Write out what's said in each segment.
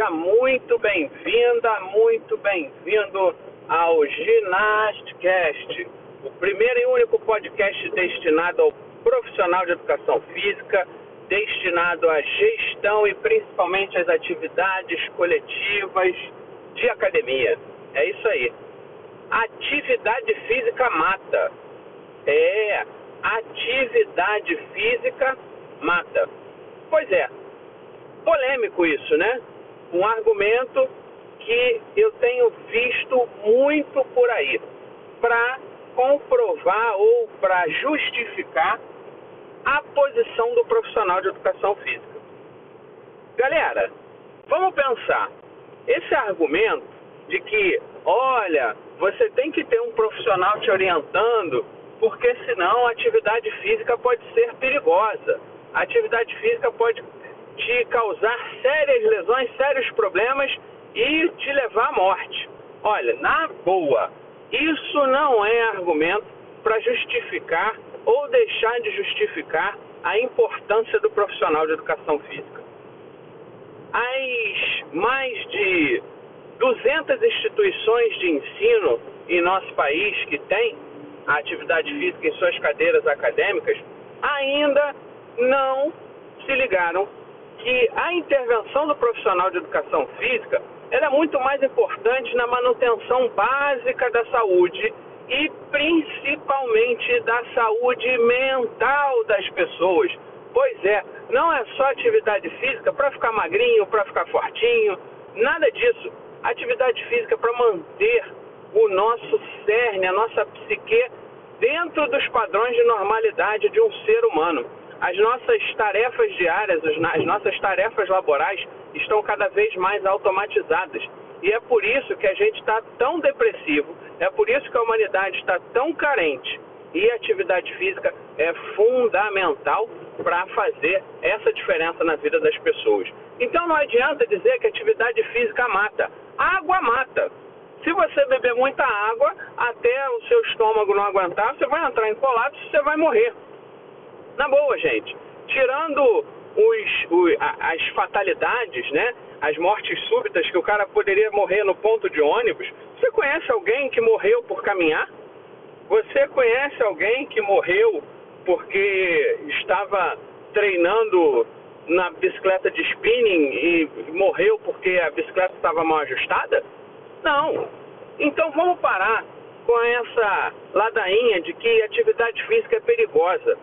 Seja muito bem-vinda, muito bem-vindo ao Ginastcast, o primeiro e único podcast destinado ao profissional de educação física, destinado à gestão e principalmente às atividades coletivas de academia. É isso aí. Atividade física mata. É, atividade física mata. Pois é, polêmico isso, né? Um argumento que eu tenho visto muito por aí para comprovar ou para justificar a posição do profissional de educação física. Galera, vamos pensar. Esse argumento de que, olha, você tem que ter um profissional te orientando, porque senão a atividade física pode ser perigosa. A atividade física pode te causar sérias lesões, sérios problemas e te levar à morte. Olha, na boa, isso não é argumento para justificar ou deixar de justificar a importância do profissional de educação física. As mais de 200 instituições de ensino em nosso país que têm a atividade física em suas cadeiras acadêmicas ainda não se ligaram que a intervenção do profissional de educação física ela é muito mais importante na manutenção básica da saúde e principalmente da saúde mental das pessoas. Pois é, não é só atividade física para ficar magrinho, para ficar fortinho, nada disso. Atividade física para manter o nosso cerne, a nossa psique dentro dos padrões de normalidade de um ser humano. As nossas tarefas diárias, as nossas tarefas laborais estão cada vez mais automatizadas. E é por isso que a gente está tão depressivo, é por isso que a humanidade está tão carente. E a atividade física é fundamental para fazer essa diferença na vida das pessoas. Então não adianta dizer que atividade física mata. Água mata. Se você beber muita água, até o seu estômago não aguentar, você vai entrar em colapso e você vai morrer. Na boa, gente. Tirando os, os, as fatalidades, né? As mortes súbitas que o cara poderia morrer no ponto de ônibus. Você conhece alguém que morreu por caminhar? Você conhece alguém que morreu porque estava treinando na bicicleta de spinning e morreu porque a bicicleta estava mal ajustada? Não. Então vamos parar com essa ladainha de que atividade física é perigosa.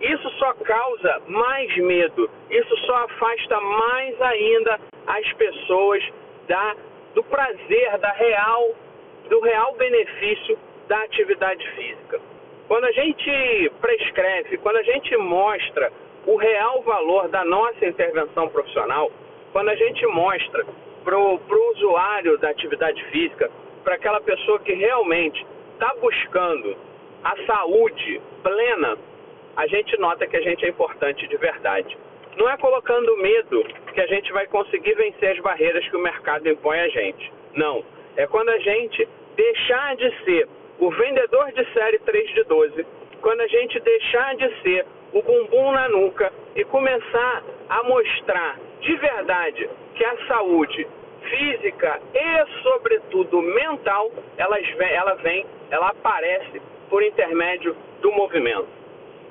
Isso só causa mais medo, isso só afasta mais ainda as pessoas da, do prazer, da real, do real benefício da atividade física. Quando a gente prescreve, quando a gente mostra o real valor da nossa intervenção profissional, quando a gente mostra para o usuário da atividade física, para aquela pessoa que realmente está buscando a saúde plena a gente nota que a gente é importante de verdade. Não é colocando medo que a gente vai conseguir vencer as barreiras que o mercado impõe a gente. Não. É quando a gente deixar de ser o vendedor de série 3 de 12, quando a gente deixar de ser o bumbum na nuca e começar a mostrar de verdade que a saúde física e, sobretudo, mental, ela vem, ela aparece por intermédio do movimento.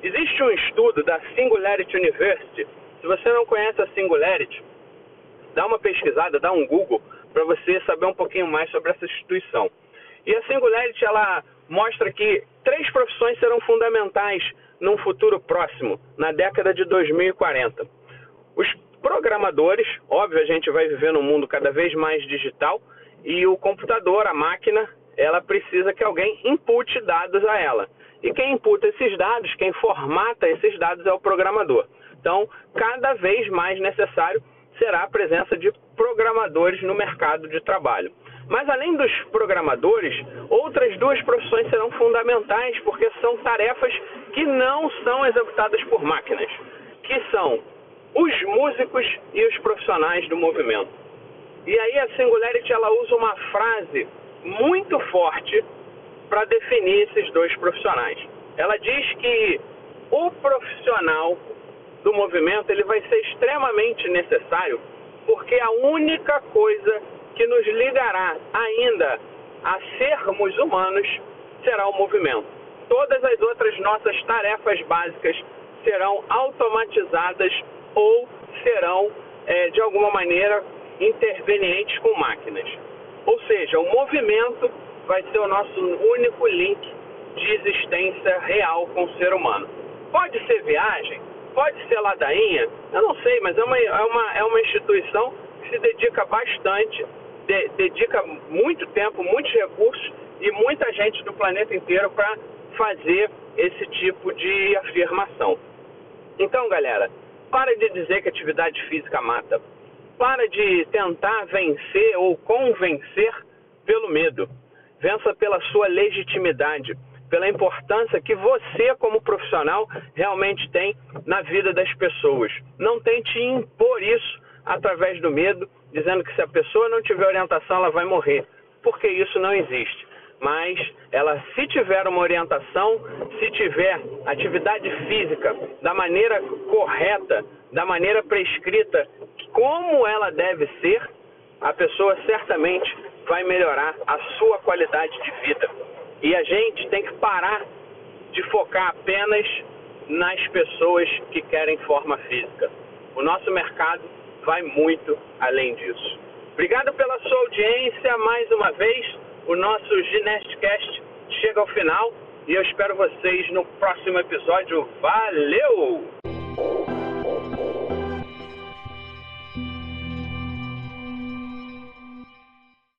Existe um estudo da Singularity University. Se você não conhece a Singularity, dá uma pesquisada, dá um Google para você saber um pouquinho mais sobre essa instituição. E a Singularity ela mostra que três profissões serão fundamentais num futuro próximo, na década de 2040. Os programadores, óbvio, a gente vai viver num mundo cada vez mais digital e o computador, a máquina, ela precisa que alguém impute dados a ela. E quem imputa esses dados, quem formata esses dados é o programador. Então, cada vez mais necessário será a presença de programadores no mercado de trabalho. Mas além dos programadores, outras duas profissões serão fundamentais porque são tarefas que não são executadas por máquinas, que são os músicos e os profissionais do movimento. E aí a Singularity ela usa uma frase muito forte para definir esses dois profissionais. Ela diz que o profissional do movimento ele vai ser extremamente necessário porque a única coisa que nos ligará ainda a sermos humanos será o movimento. Todas as outras nossas tarefas básicas serão automatizadas ou serão, é, de alguma maneira, intervenientes com máquinas. Ou seja, o movimento vai ser o nosso único link de existência real com o ser humano. Pode ser viagem, pode ser ladainha, eu não sei, mas é uma, é uma, é uma instituição que se dedica bastante, de, dedica muito tempo, muitos recursos e muita gente do planeta inteiro para fazer esse tipo de afirmação. Então, galera, para de dizer que atividade física mata. Para de tentar vencer ou convencer pelo medo. Vença pela sua legitimidade, pela importância que você, como profissional, realmente tem na vida das pessoas. Não tente impor isso através do medo, dizendo que se a pessoa não tiver orientação, ela vai morrer, porque isso não existe mas ela, se tiver uma orientação, se tiver atividade física da maneira correta, da maneira prescrita, como ela deve ser, a pessoa certamente vai melhorar a sua qualidade de vida. E a gente tem que parar de focar apenas nas pessoas que querem forma física. O nosso mercado vai muito além disso. Obrigado pela sua audiência mais uma vez o nosso Ginestcast chega ao final e eu espero vocês no próximo episódio. Valeu!